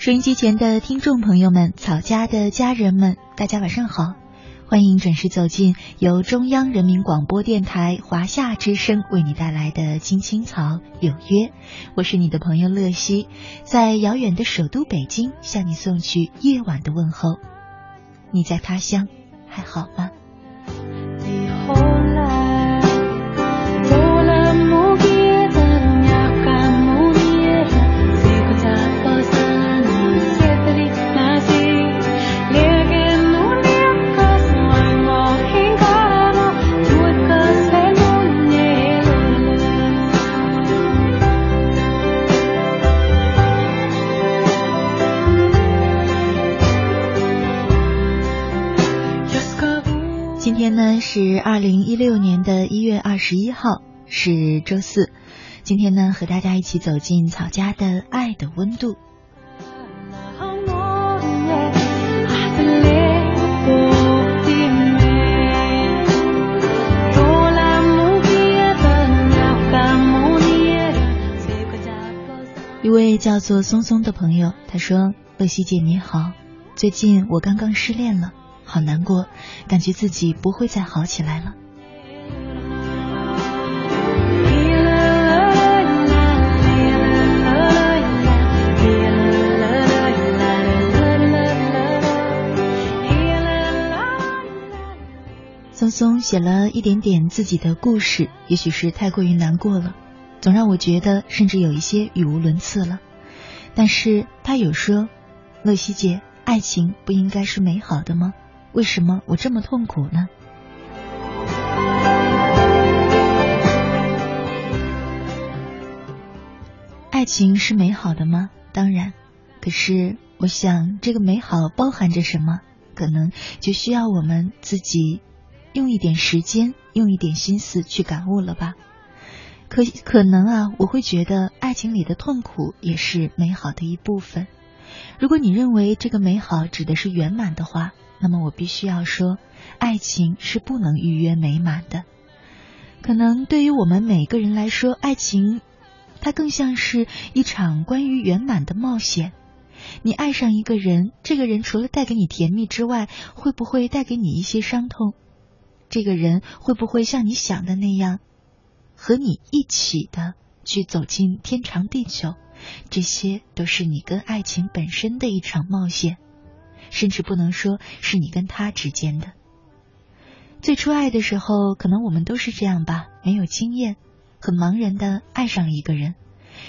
收音机前的听众朋友们，草家的家人们，大家晚上好！欢迎准时走进由中央人民广播电台华夏之声为你带来的《青青草有约》，我是你的朋友乐西，在遥远的首都北京向你送去夜晚的问候。你在他乡还好吗？天呢是二零一六年的一月二十一号，是周四。今天呢和大家一起走进草家的爱的温度。一位叫做松松的朋友，他说：“乐西姐你好，最近我刚刚失恋了。”好难过，感觉自己不会再好起来了。松松写了一点点自己的故事，也许是太过于难过了，总让我觉得甚至有一些语无伦次了。但是他有说：“乐西姐，爱情不应该是美好的吗？”为什么我这么痛苦呢？爱情是美好的吗？当然，可是我想这个美好包含着什么，可能就需要我们自己用一点时间、用一点心思去感悟了吧。可可能啊，我会觉得爱情里的痛苦也是美好的一部分。如果你认为这个美好指的是圆满的话。那么我必须要说，爱情是不能预约美满的。可能对于我们每个人来说，爱情它更像是一场关于圆满的冒险。你爱上一个人，这个人除了带给你甜蜜之外，会不会带给你一些伤痛？这个人会不会像你想的那样，和你一起的去走进天长地久？这些都是你跟爱情本身的一场冒险。甚至不能说是你跟他之间的。最初爱的时候，可能我们都是这样吧，没有经验，很茫然的爱上一个人，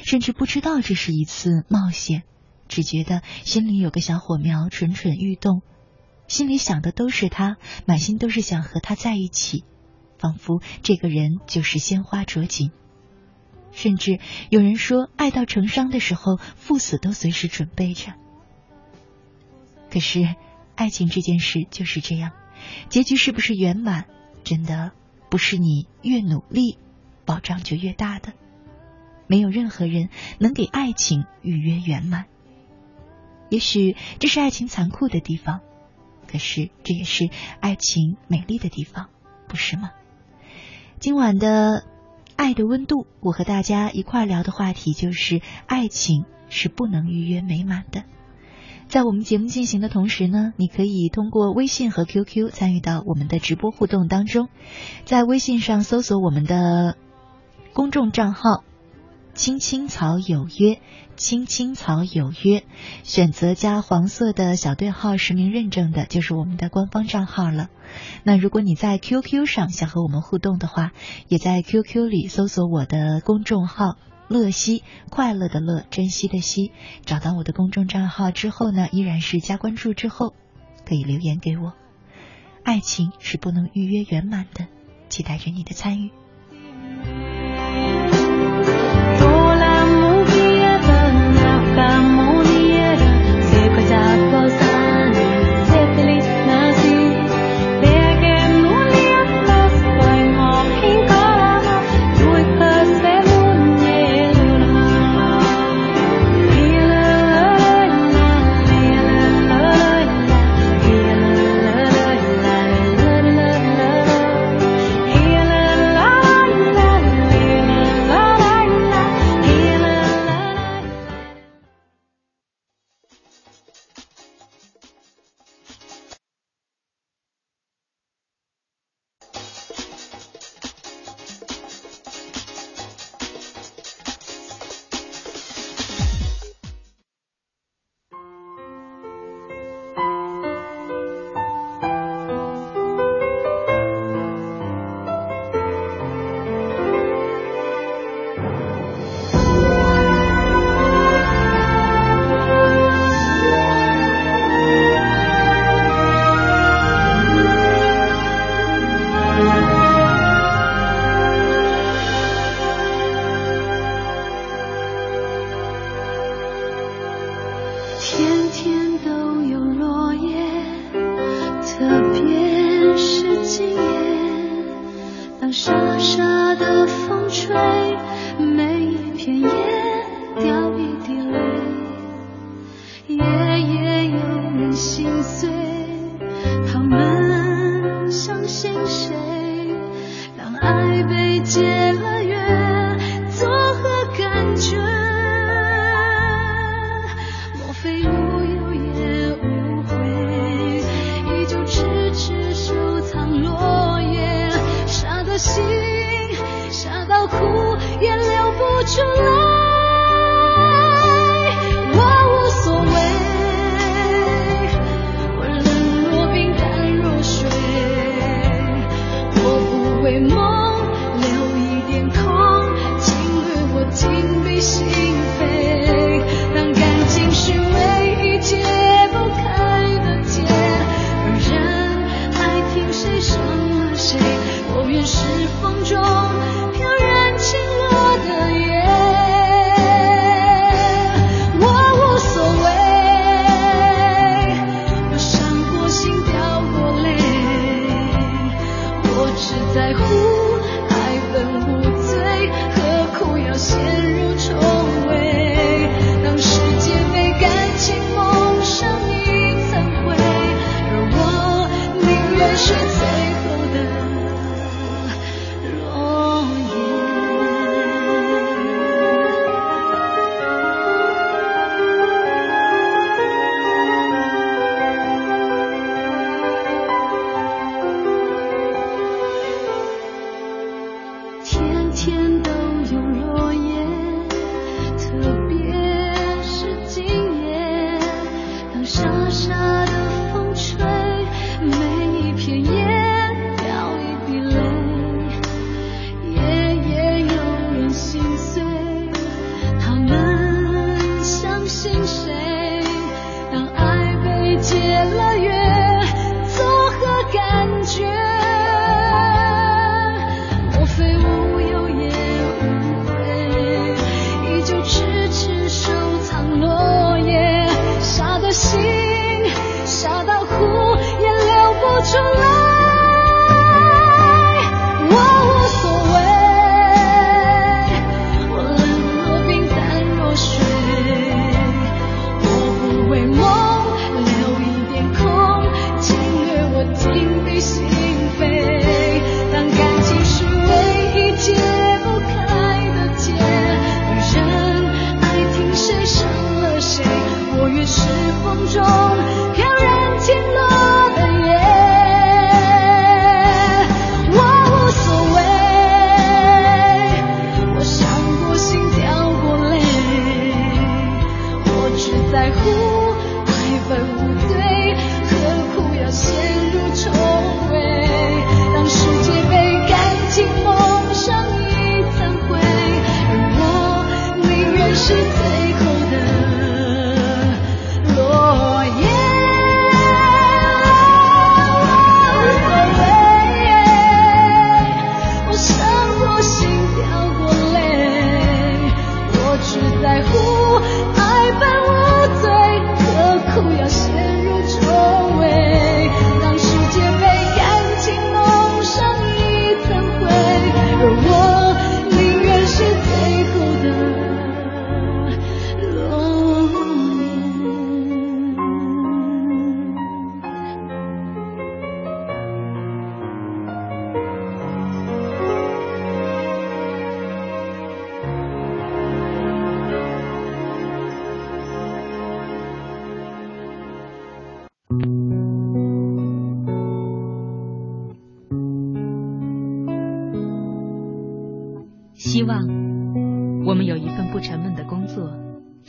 甚至不知道这是一次冒险，只觉得心里有个小火苗蠢蠢欲动，心里想的都是他，满心都是想和他在一起，仿佛这个人就是鲜花着锦。甚至有人说，爱到成伤的时候，赴死都随时准备着。可是，爱情这件事就是这样，结局是不是圆满，真的不是你越努力，保障就越大的。没有任何人能给爱情预约圆满。也许这是爱情残酷的地方，可是这也是爱情美丽的地方，不是吗？今晚的爱的温度，我和大家一块聊的话题就是爱情是不能预约美满的。在我们节目进行的同时呢，你可以通过微信和 QQ 参与到我们的直播互动当中。在微信上搜索我们的公众账号“青青草有约”，“青青草有约”，选择加黄色的小对号实名认证的，就是我们的官方账号了。那如果你在 QQ 上想和我们互动的话，也在 QQ 里搜索我的公众号。乐西，快乐的乐，珍惜的惜。找到我的公众账号之后呢，依然是加关注之后，可以留言给我。爱情是不能预约圆满的，期待着你的参与。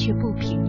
却不平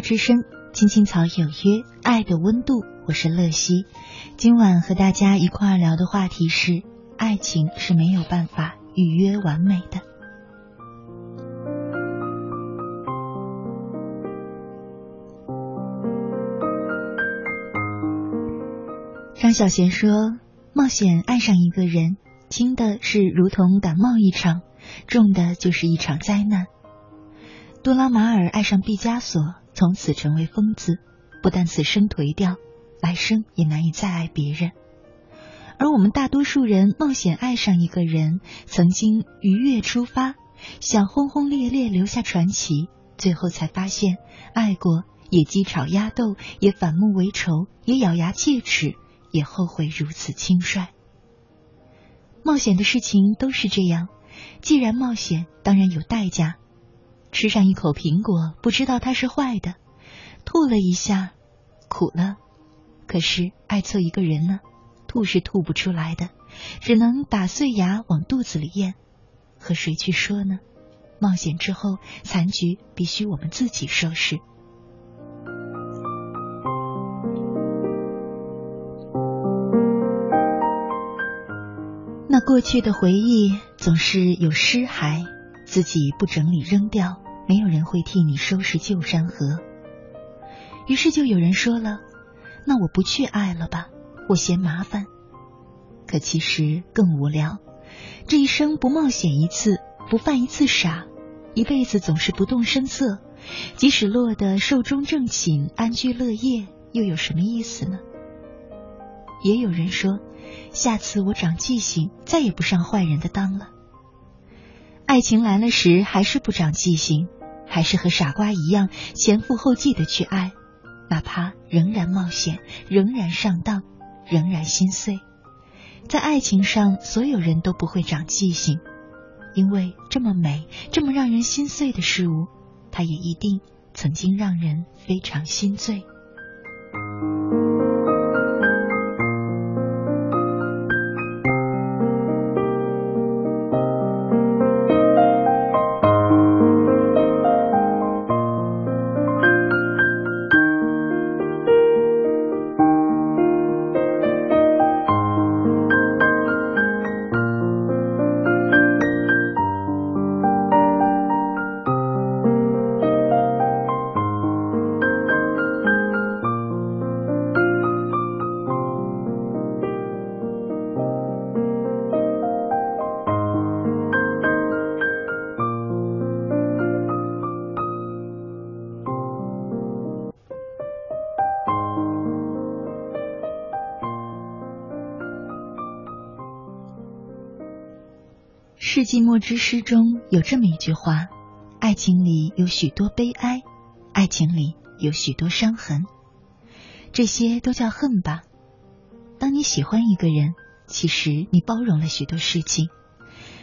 之声，青青草有约，爱的温度，我是乐西。今晚和大家一块儿聊的话题是：爱情是没有办法预约完美的。张小娴说：“冒险爱上一个人，轻的是如同感冒一场，重的就是一场灾难。”多拉马尔爱上毕加索。从此成为疯子，不但此生颓掉，来生也难以再爱别人。而我们大多数人冒险爱上一个人，曾经愉悦出发，想轰轰烈烈留下传奇，最后才发现，爱过也鸡吵鸭斗，也反目为仇，也咬牙切齿，也后悔如此轻率。冒险的事情都是这样，既然冒险，当然有代价。吃上一口苹果，不知道它是坏的，吐了一下，苦了。可是爱错一个人呢，吐是吐不出来的，只能打碎牙往肚子里咽。和谁去说呢？冒险之后，残局必须我们自己收拾。那过去的回忆总是有尸骸。自己不整理扔掉，没有人会替你收拾旧山河。于是就有人说了：“那我不去爱了吧，我嫌麻烦。”可其实更无聊。这一生不冒险一次，不犯一次傻，一辈子总是不动声色，即使落得寿终正寝、安居乐业，又有什么意思呢？也有人说：“下次我长记性，再也不上坏人的当了。”爱情来了时，还是不长记性，还是和傻瓜一样前赴后继的去爱，哪怕仍然冒险，仍然上当，仍然心碎。在爱情上，所有人都不会长记性，因为这么美、这么让人心碎的事物，它也一定曾经让人非常心醉。寂寞之诗中有这么一句话：爱情里有许多悲哀，爱情里有许多伤痕，这些都叫恨吧。当你喜欢一个人，其实你包容了许多事情；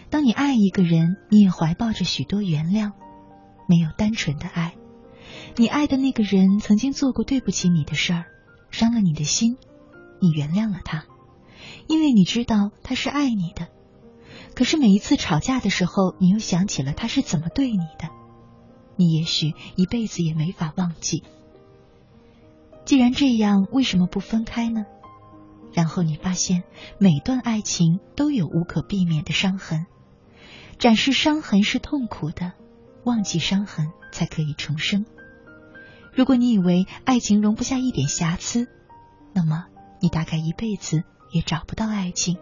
当你爱一个人，你也怀抱着许多原谅。没有单纯的爱，你爱的那个人曾经做过对不起你的事儿，伤了你的心，你原谅了他，因为你知道他是爱你的。可是每一次吵架的时候，你又想起了他是怎么对你的，你也许一辈子也没法忘记。既然这样，为什么不分开呢？然后你发现，每段爱情都有无可避免的伤痕，展示伤痕是痛苦的，忘记伤痕才可以重生。如果你以为爱情容不下一点瑕疵，那么你大概一辈子也找不到爱情。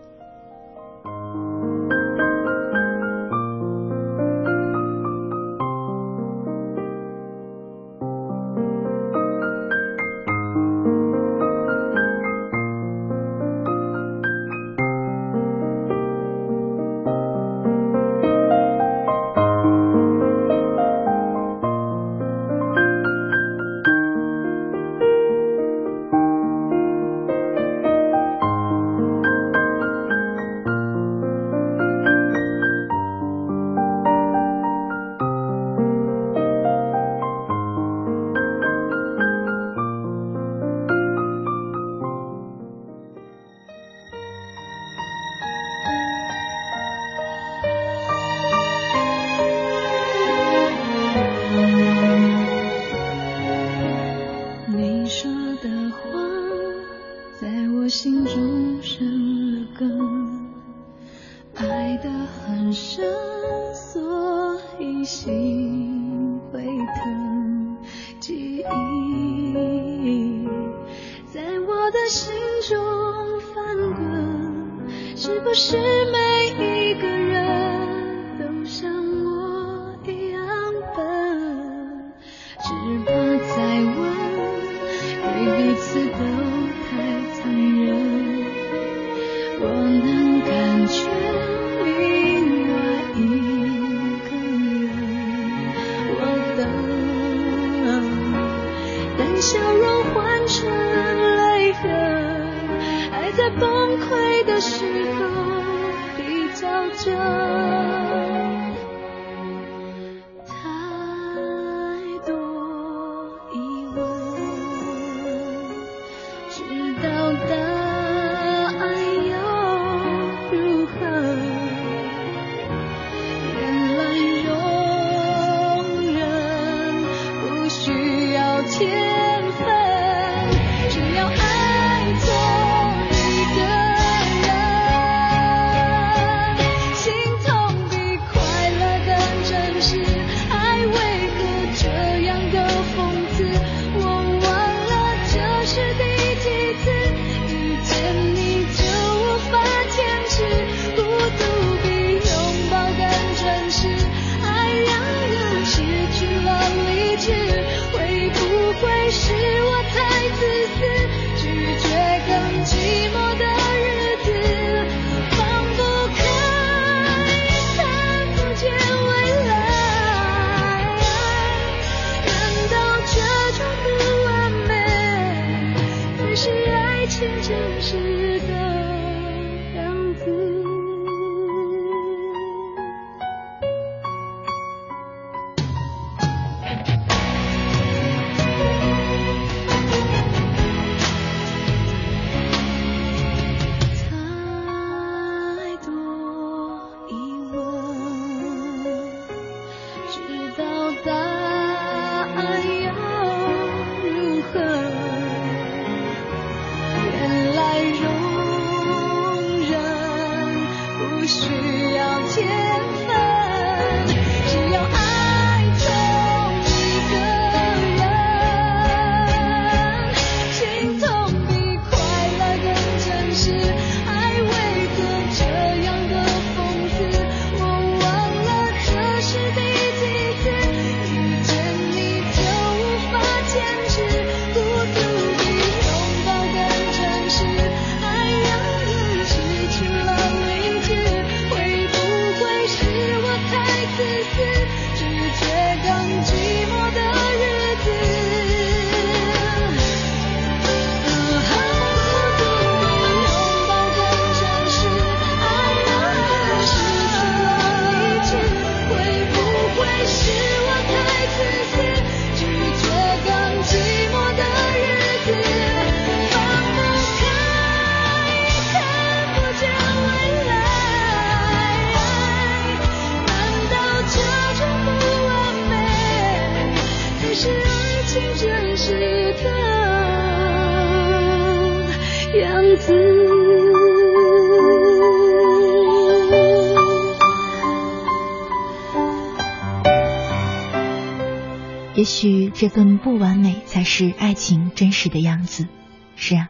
这份不完美才是爱情真实的样子。是啊，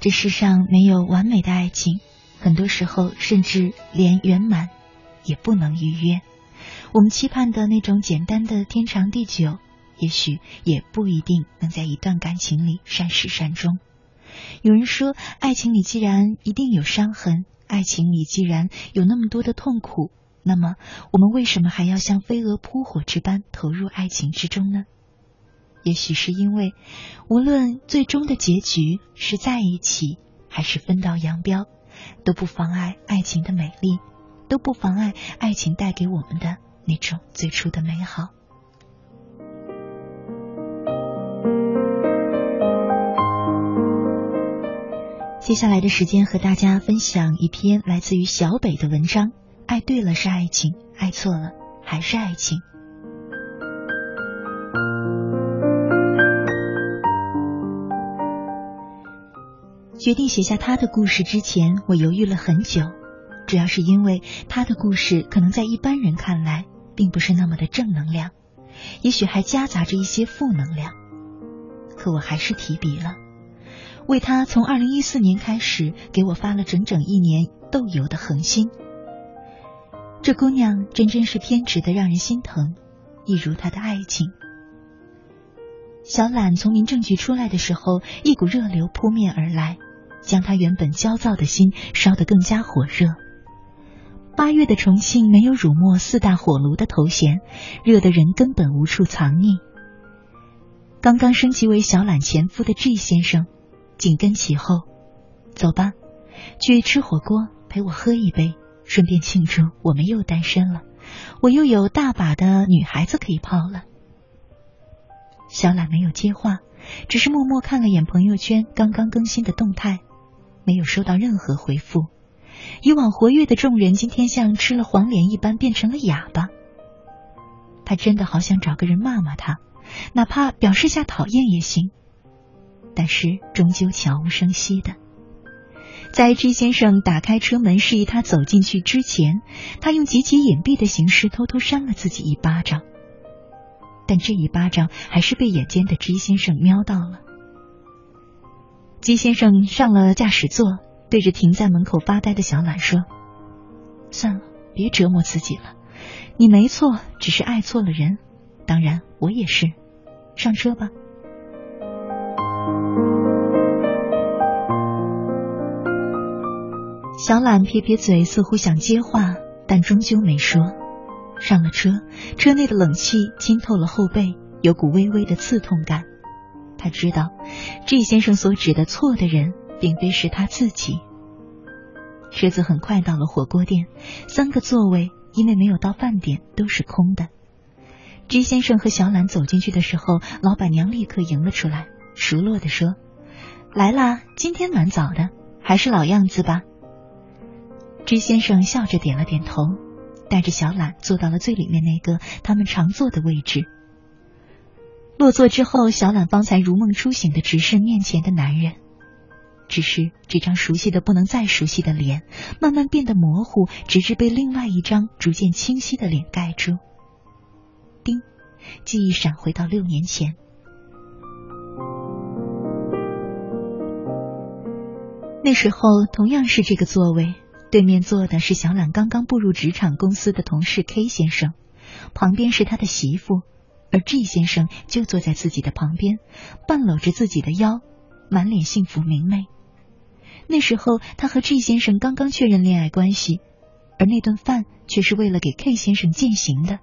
这世上没有完美的爱情，很多时候甚至连圆满也不能预约。我们期盼的那种简单的天长地久，也许也不一定能在一段感情里善始善终。有人说，爱情里既然一定有伤痕，爱情里既然有那么多的痛苦，那么我们为什么还要像飞蛾扑火之般投入爱情之中呢？也许是因为，无论最终的结局是在一起还是分道扬镳，都不妨碍爱情的美丽，都不妨碍爱情带给我们的那种最初的美好。接下来的时间和大家分享一篇来自于小北的文章：爱对了是爱情，爱错了还是爱情。决定写下他的故事之前，我犹豫了很久，主要是因为他的故事可能在一般人看来并不是那么的正能量，也许还夹杂着一些负能量。可我还是提笔了，为他从二零一四年开始给我发了整整一年豆油的恒心。这姑娘真真是偏执的让人心疼，一如她的爱情。小懒从民政局出来的时候，一股热流扑面而来，将他原本焦躁的心烧得更加火热。八月的重庆没有辱没四大火炉的头衔，热的人根本无处藏匿。刚刚升级为小懒前夫的 G 先生紧跟其后，走吧，去吃火锅，陪我喝一杯，顺便庆祝我们又单身了，我又有大把的女孩子可以泡了。小懒没有接话，只是默默看了眼朋友圈刚刚更新的动态，没有收到任何回复。以往活跃的众人，今天像吃了黄连一般变成了哑巴。他真的好想找个人骂骂他，哪怕表示下讨厌也行，但是终究悄无声息的。在 G 先生打开车门示意他走进去之前，他用极其隐蔽的形式偷偷扇了自己一巴掌。但这一巴掌还是被眼尖的 G 先生瞄到了。姬先生上了驾驶座，对着停在门口发呆的小懒说：“算了，别折磨自己了。你没错，只是爱错了人。当然，我也是。上车吧。”小懒撇撇嘴，似乎想接话，但终究没说。上了车，车内的冷气浸透了后背，有股微微的刺痛感。他知道，G 先生所指的错的人，并非是他自己。车子很快到了火锅店，三个座位因为没有到饭点都是空的。G 先生和小懒走进去的时候，老板娘立刻迎了出来，熟络的说：“来啦，今天蛮早的，还是老样子吧。”G 先生笑着点了点头。带着小懒坐到了最里面那个他们常坐的位置。落座之后，小懒方才如梦初醒的直视面前的男人，只是这张熟悉的不能再熟悉的脸，慢慢变得模糊，直至被另外一张逐渐清晰的脸盖住。叮，记忆闪回到六年前，那时候同样是这个座位。对面坐的是小懒刚刚步入职场公司的同事 K 先生，旁边是他的媳妇，而 G 先生就坐在自己的旁边，半搂着自己的腰，满脸幸福明媚。那时候他和 G 先生刚刚确认恋爱关系，而那顿饭却是为了给 K 先生践行的。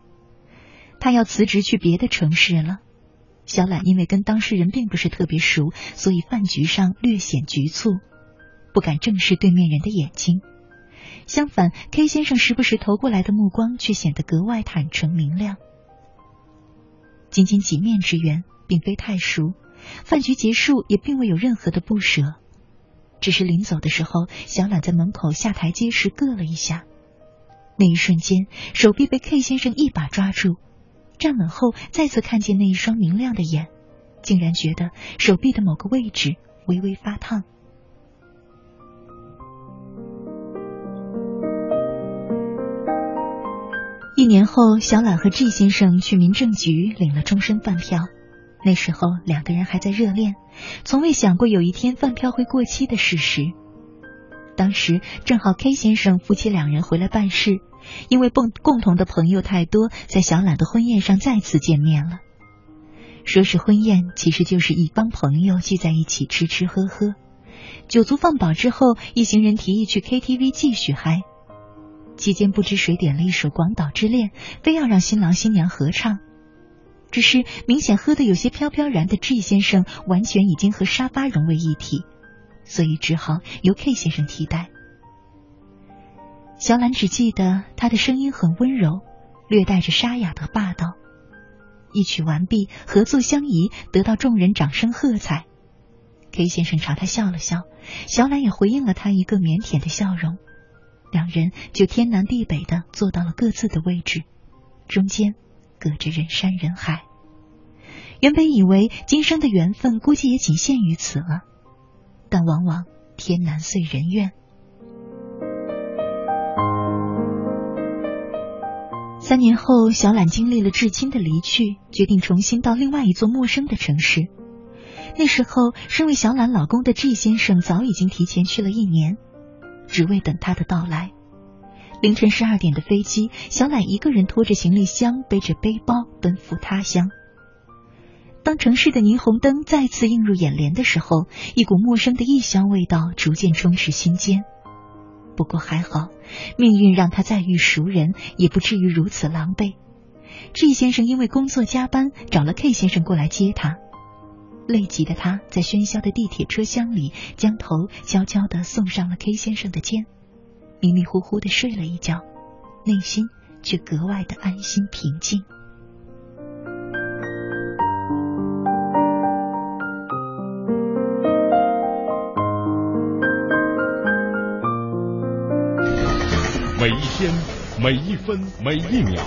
他要辞职去别的城市了。小懒因为跟当事人并不是特别熟，所以饭局上略显局促，不敢正视对面人的眼睛。相反，K 先生时不时投过来的目光却显得格外坦诚明亮。仅仅几面之缘，并非太熟。饭局结束，也并未有任何的不舍，只是临走的时候，小懒在门口下台阶时硌了一下。那一瞬间，手臂被 K 先生一把抓住。站稳后，再次看见那一双明亮的眼，竟然觉得手臂的某个位置微微发烫。一年后，小懒和 G 先生去民政局领了终身饭票。那时候两个人还在热恋，从未想过有一天饭票会过期的事实。当时正好 K 先生夫妻两人回来办事，因为共共同的朋友太多，在小懒的婚宴上再次见面了。说是婚宴，其实就是一帮朋友聚在一起吃吃喝喝。酒足饭饱之后，一行人提议去 KTV 继续嗨。期间不知谁点了一首《广岛之恋》，非要让新郎新娘合唱。只是明显喝得有些飘飘然的 G 先生，完全已经和沙发融为一体，所以只好由 K 先生替代。小兰只记得他的声音很温柔，略带着沙哑的霸道。一曲完毕，合作相宜，得到众人掌声喝彩。K 先生朝他笑了笑，小兰也回应了他一个腼腆的笑容。两人就天南地北的坐到了各自的位置，中间隔着人山人海。原本以为今生的缘分估计也仅限于此了，但往往天南遂人愿。三年后，小懒经历了至亲的离去，决定重新到另外一座陌生的城市。那时候，身为小懒老公的 G 先生早已经提前去了一年，只为等他的到来。凌晨十二点的飞机，小懒一个人拖着行李箱，背着背包奔赴他乡。当城市的霓虹灯再次映入眼帘的时候，一股陌生的异乡味道逐渐充斥心间。不过还好，命运让他再遇熟人，也不至于如此狼狈。G 先生因为工作加班，找了 K 先生过来接他。累极的他在喧嚣的地铁车厢里，将头悄悄地送上了 K 先生的肩，迷迷糊糊的睡了一觉，内心却格外的安心平静。每一天，每一分，每一秒，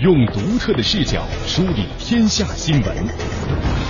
用独特的视角梳理天下新闻，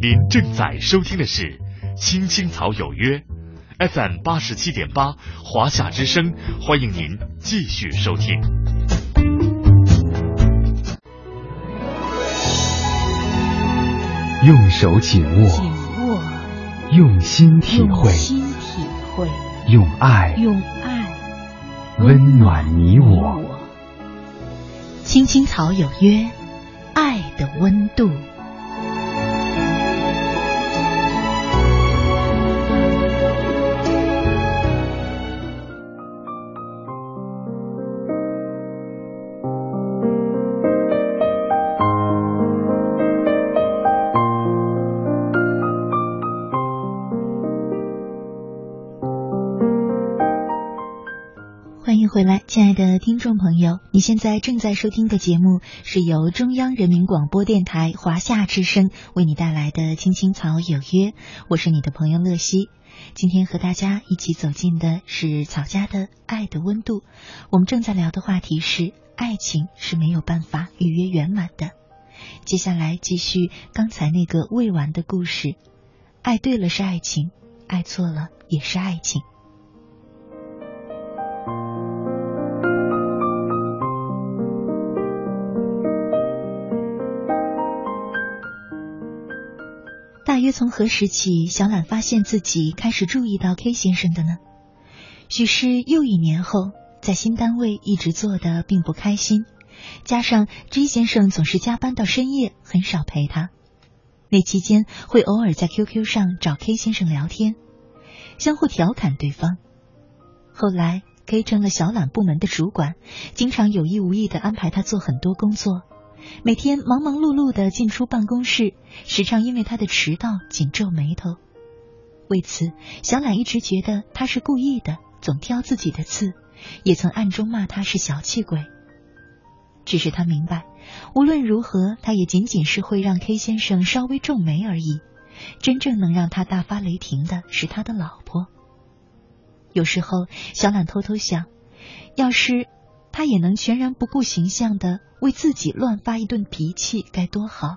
您正在收听的是《青青草有约》，FM 八十七点八，华夏之声，欢迎您继续收听。用手紧握，紧握，用心体会，用心体会，用爱，用爱温暖你我。青青草有约，爱的温度。你现在正在收听的节目是由中央人民广播电台华夏之声为你带来的《青青草有约》，我是你的朋友乐西。今天和大家一起走进的是草家的爱的温度。我们正在聊的话题是：爱情是没有办法预约圆满的。接下来继续刚才那个未完的故事。爱对了是爱情，爱错了也是爱情。大约从何时起，小懒发现自己开始注意到 K 先生的呢？许是又一年后，在新单位一直做的并不开心，加上 G 先生总是加班到深夜，很少陪他。那期间会偶尔在 QQ 上找 K 先生聊天，相互调侃对方。后来，K 成了小懒部门的主管，经常有意无意的安排他做很多工作，每天忙忙碌碌的进出办公室，时常因为他的迟到紧皱眉头。为此，小懒一直觉得他是故意的，总挑自己的刺，也曾暗中骂他是小气鬼。只是他明白，无论如何，他也仅仅是会让 K 先生稍微皱眉而已。真正能让他大发雷霆的是他的老婆。有时候，小懒偷偷想，要是他也能全然不顾形象的为自己乱发一顿脾气，该多好。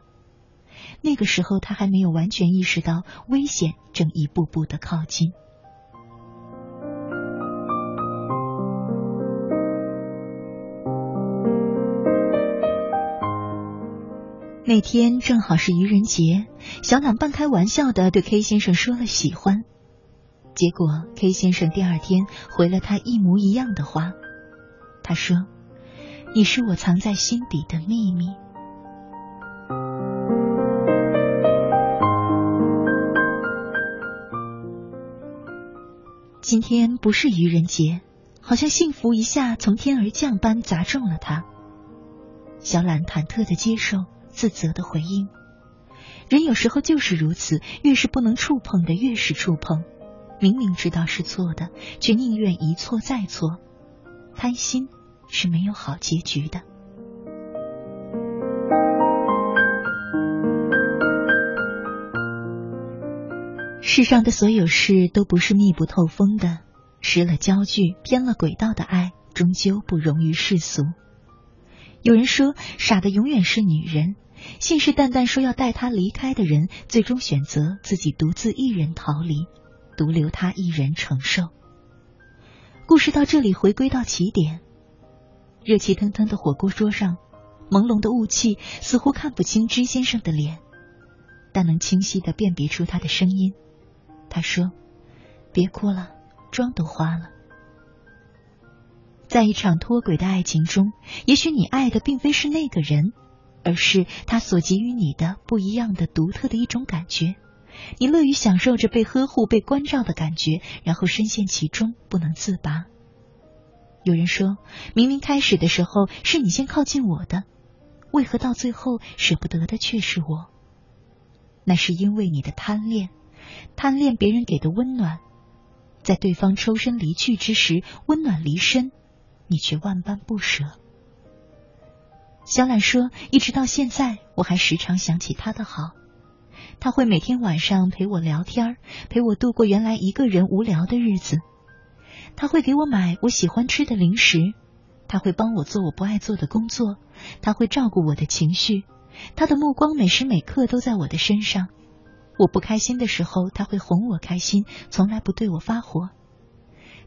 那个时候，他还没有完全意识到危险正一步步的靠近。那天正好是愚人节，小懒半开玩笑的对 K 先生说了喜欢，结果 K 先生第二天回了他一模一样的话。他说：“你是我藏在心底的秘密。”今天不是愚人节，好像幸福一下从天而降般砸中了他。小懒忐忑的接受。自责的回应，人有时候就是如此，越是不能触碰的，越是触碰。明明知道是错的，却宁愿一错再错。贪心是没有好结局的。世上的所有事都不是密不透风的，失了焦距、偏了轨道的爱，终究不容于世俗。有人说，傻的永远是女人。信誓旦旦说要带他离开的人，最终选择自己独自一人逃离，独留他一人承受。故事到这里回归到起点，热气腾腾的火锅桌上，朦胧的雾气似乎看不清支先生的脸，但能清晰的辨别出他的声音。他说：“别哭了，妆都花了。”在一场脱轨的爱情中，也许你爱的并非是那个人，而是他所给予你的不一样的、独特的一种感觉。你乐于享受着被呵护、被关照的感觉，然后深陷其中不能自拔。有人说，明明开始的时候是你先靠近我的，为何到最后舍不得的却是我？那是因为你的贪恋，贪恋别人给的温暖，在对方抽身离去之时，温暖离身。你却万般不舍。小懒说：“一直到现在，我还时常想起他的好。他会每天晚上陪我聊天，陪我度过原来一个人无聊的日子。他会给我买我喜欢吃的零食，他会帮我做我不爱做的工作，他会照顾我的情绪。他的目光每时每刻都在我的身上。我不开心的时候，他会哄我开心，从来不对我发火。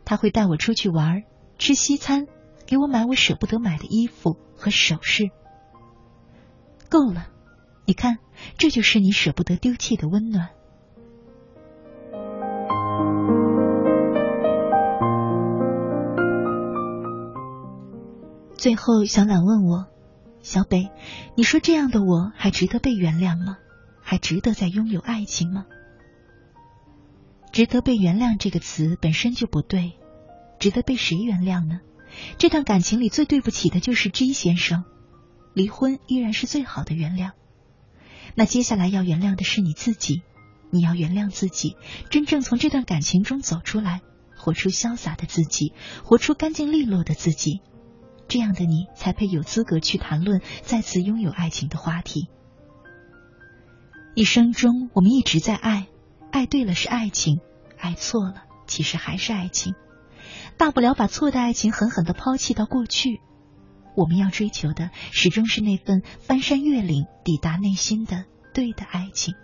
他会带我出去玩，吃西餐。”给我买我舍不得买的衣服和首饰，够了。你看，这就是你舍不得丢弃的温暖。最后，小懒问我：“小北，你说这样的我还值得被原谅吗？还值得再拥有爱情吗？”“值得被原谅”这个词本身就不对，值得被谁原谅呢？这段感情里最对不起的就是 G 先生，离婚依然是最好的原谅。那接下来要原谅的是你自己，你要原谅自己，真正从这段感情中走出来，活出潇洒的自己，活出干净利落的自己，这样的你才配有资格去谈论再次拥有爱情的话题。一生中我们一直在爱，爱对了是爱情，爱错了其实还是爱情。大不了把错的爱情狠狠的抛弃到过去，我们要追求的始终是那份翻山越岭抵达内心的对的爱情。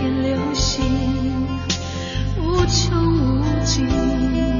天流星，无穷无尽。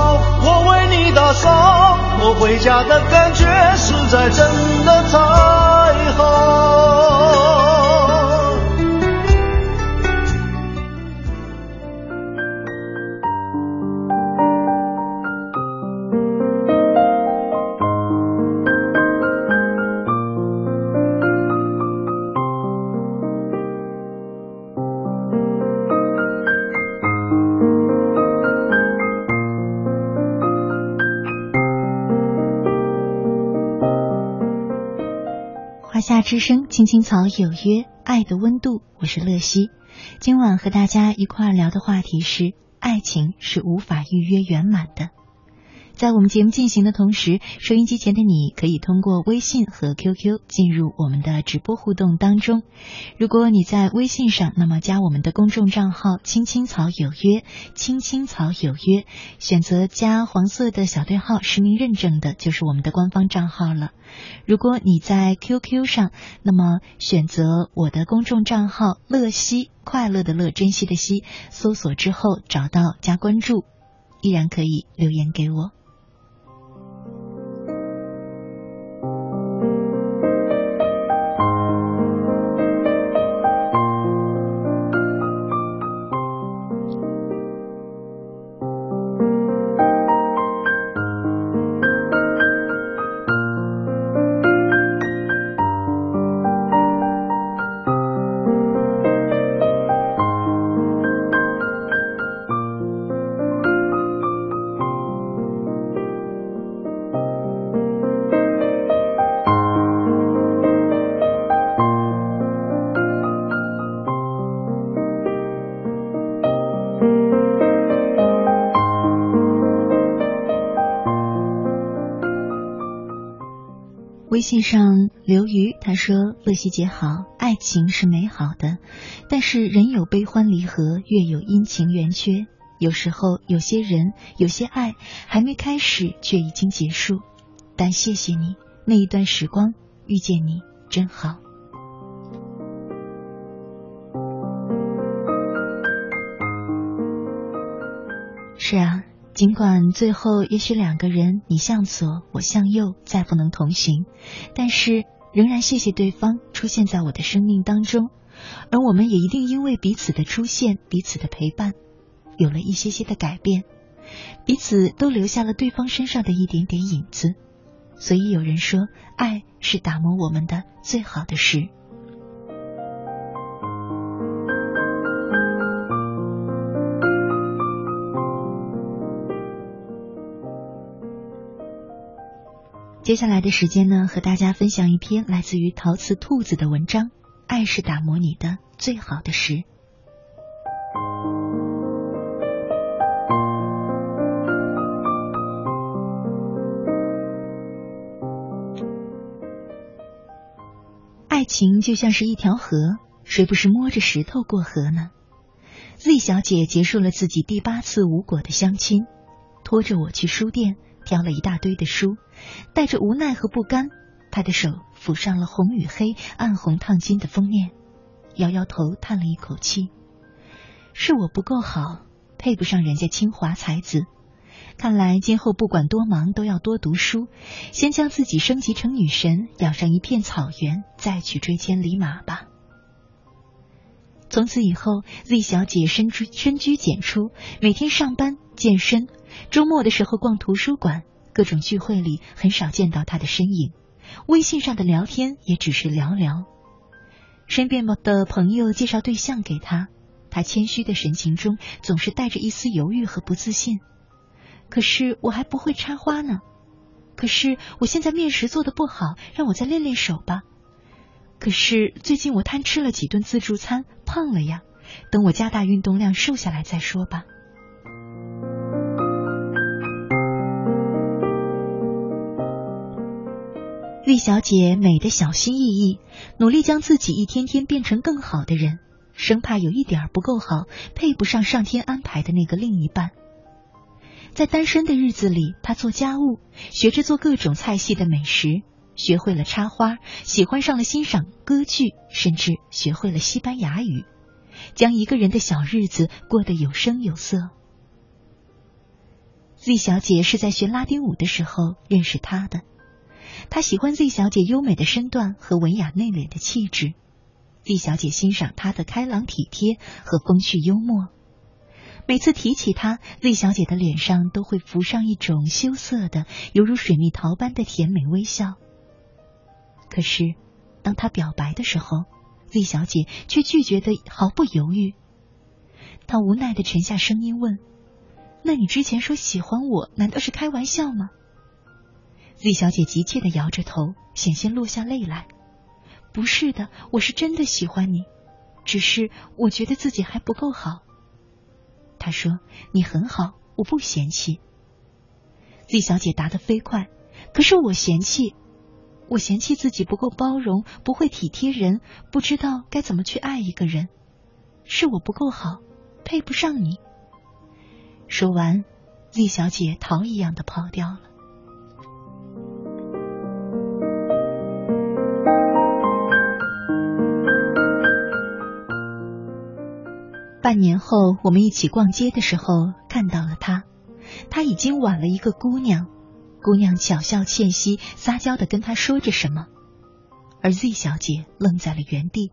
我为你打扫，我回家的感觉实在真的太好。之声，青青草有约，爱的温度，我是乐西。今晚和大家一块聊的话题是：爱情是无法预约圆满的。在我们节目进行的同时，收音机前的你可以通过微信和 QQ 进入我们的直播互动当中。如果你在微信上，那么加我们的公众账号“青青草有约”，“青青草有约”，选择加黄色的小对号实名认证的，就是我们的官方账号了。如果你在 QQ 上，那么选择我的公众账号“乐西”，快乐的乐，珍惜的惜，搜索之后找到加关注，依然可以留言给我。信上刘瑜他说：“乐西姐好，爱情是美好的，但是人有悲欢离合，月有阴晴圆缺。有时候有些人，有些爱还没开始，却已经结束。但谢谢你那一段时光，遇见你真好。”是啊。尽管最后也许两个人你向左我向右再不能同行，但是仍然谢谢对方出现在我的生命当中，而我们也一定因为彼此的出现、彼此的陪伴，有了一些些的改变，彼此都留下了对方身上的一点点影子，所以有人说，爱是打磨我们的最好的事。接下来的时间呢，和大家分享一篇来自于陶瓷兔子的文章。爱是打磨你的最好的石。爱情就像是一条河，谁不是摸着石头过河呢？Z 小姐结束了自己第八次无果的相亲，拖着我去书店。挑了一大堆的书，带着无奈和不甘，他的手抚上了红与黑、暗红烫金的封面，摇摇头，叹了一口气：“是我不够好，配不上人家清华才子。看来今后不管多忙，都要多读书，先将自己升级成女神，养上一片草原，再去追千里马吧。”从此以后，Z 小姐深居深居简出，每天上班、健身。周末的时候逛图书馆，各种聚会里很少见到他的身影。微信上的聊天也只是聊聊。身边的朋友介绍对象给他，他谦虚的神情中总是带着一丝犹豫和不自信。可是我还不会插花呢，可是我现在面食做的不好，让我再练练手吧。可是最近我贪吃了几顿自助餐，胖了呀。等我加大运动量，瘦下来再说吧。丽小姐美的小心翼翼，努力将自己一天天变成更好的人，生怕有一点不够好，配不上上天安排的那个另一半。在单身的日子里，她做家务，学着做各种菜系的美食，学会了插花，喜欢上了欣赏歌剧，甚至学会了西班牙语，将一个人的小日子过得有声有色。Z 小姐是在学拉丁舞的时候认识他的。他喜欢 Z 小姐优美的身段和文雅内敛的气质，Z 小姐欣赏她的开朗体贴和风趣幽默。每次提起她，Z 小姐的脸上都会浮上一种羞涩的、犹如水蜜桃般的甜美微笑。可是，当他表白的时候，Z 小姐却拒绝的毫不犹豫。她无奈的沉下声音问：“那你之前说喜欢我，难道是开玩笑吗？” Z 小姐急切的摇着头，险些落下泪来。不是的，我是真的喜欢你，只是我觉得自己还不够好。他说：“你很好，我不嫌弃。”Z 小姐答得飞快，可是我嫌弃，我嫌弃自己不够包容，不会体贴人，不知道该怎么去爱一个人，是我不够好，配不上你。说完，Z 小姐逃一样的跑掉了。半年后，我们一起逛街的时候，看到了他。他已经挽了一个姑娘，姑娘巧笑倩兮，撒娇的跟他说着什么。而 Z 小姐愣在了原地，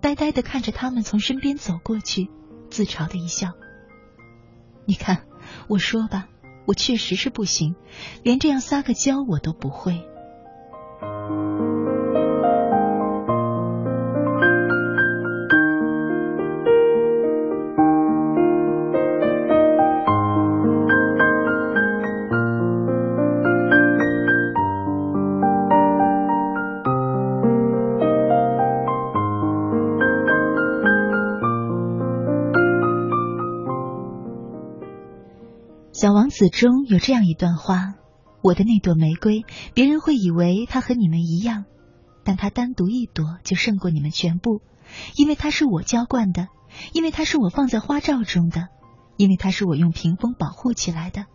呆呆的看着他们从身边走过去，自嘲的一笑。你看，我说吧，我确实是不行，连这样撒个娇我都不会。小王子中有这样一段话：“我的那朵玫瑰，别人会以为它和你们一样，但它单独一朵就胜过你们全部，因为它是我浇灌的，因为它是我放在花罩中的，因为它是我用屏风保护起来的，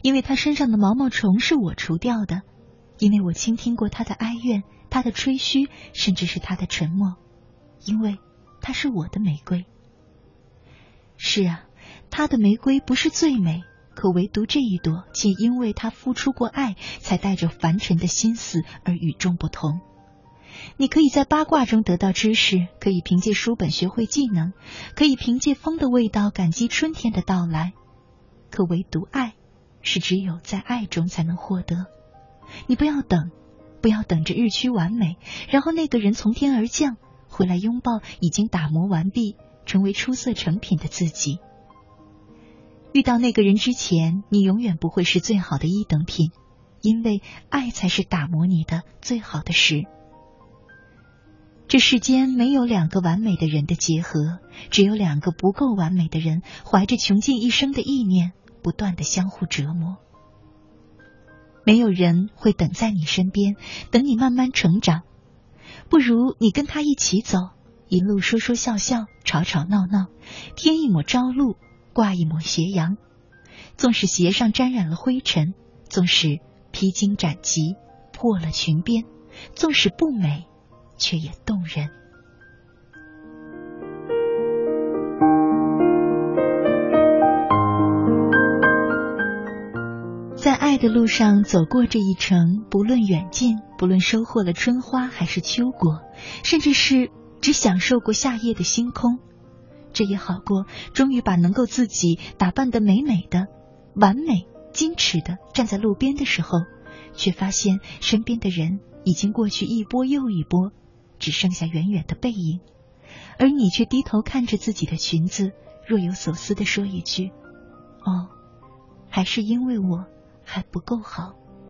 因为它身上的毛毛虫是我除掉的，因为我倾听过它的哀怨、它的吹嘘，甚至是它的沉默，因为它是我的玫瑰。是啊，他的玫瑰不是最美。”可唯独这一朵，仅因为他付出过爱，才带着凡尘的心思而与众不同。你可以在八卦中得到知识，可以凭借书本学会技能，可以凭借风的味道感激春天的到来。可唯独爱，是只有在爱中才能获得。你不要等，不要等着日趋完美，然后那个人从天而降，回来拥抱已经打磨完毕、成为出色成品的自己。遇到那个人之前，你永远不会是最好的一等品，因为爱才是打磨你的最好的石。这世间没有两个完美的人的结合，只有两个不够完美的人怀着穷尽一生的意念，不断的相互折磨。没有人会等在你身边，等你慢慢成长，不如你跟他一起走，一路说说笑笑，吵吵闹闹，添一抹朝露。挂一抹斜阳，纵使鞋上沾染了灰尘，纵使披荆斩棘破了裙边，纵使不美，却也动人。在爱的路上走过这一程，不论远近，不论收获了春花还是秋果，甚至是只享受过夏夜的星空。这也好过，终于把能够自己打扮的美美的、完美、矜持的站在路边的时候，却发现身边的人已经过去一波又一波，只剩下远远的背影，而你却低头看着自己的裙子，若有所思的说一句：“哦，还是因为我还不够好。”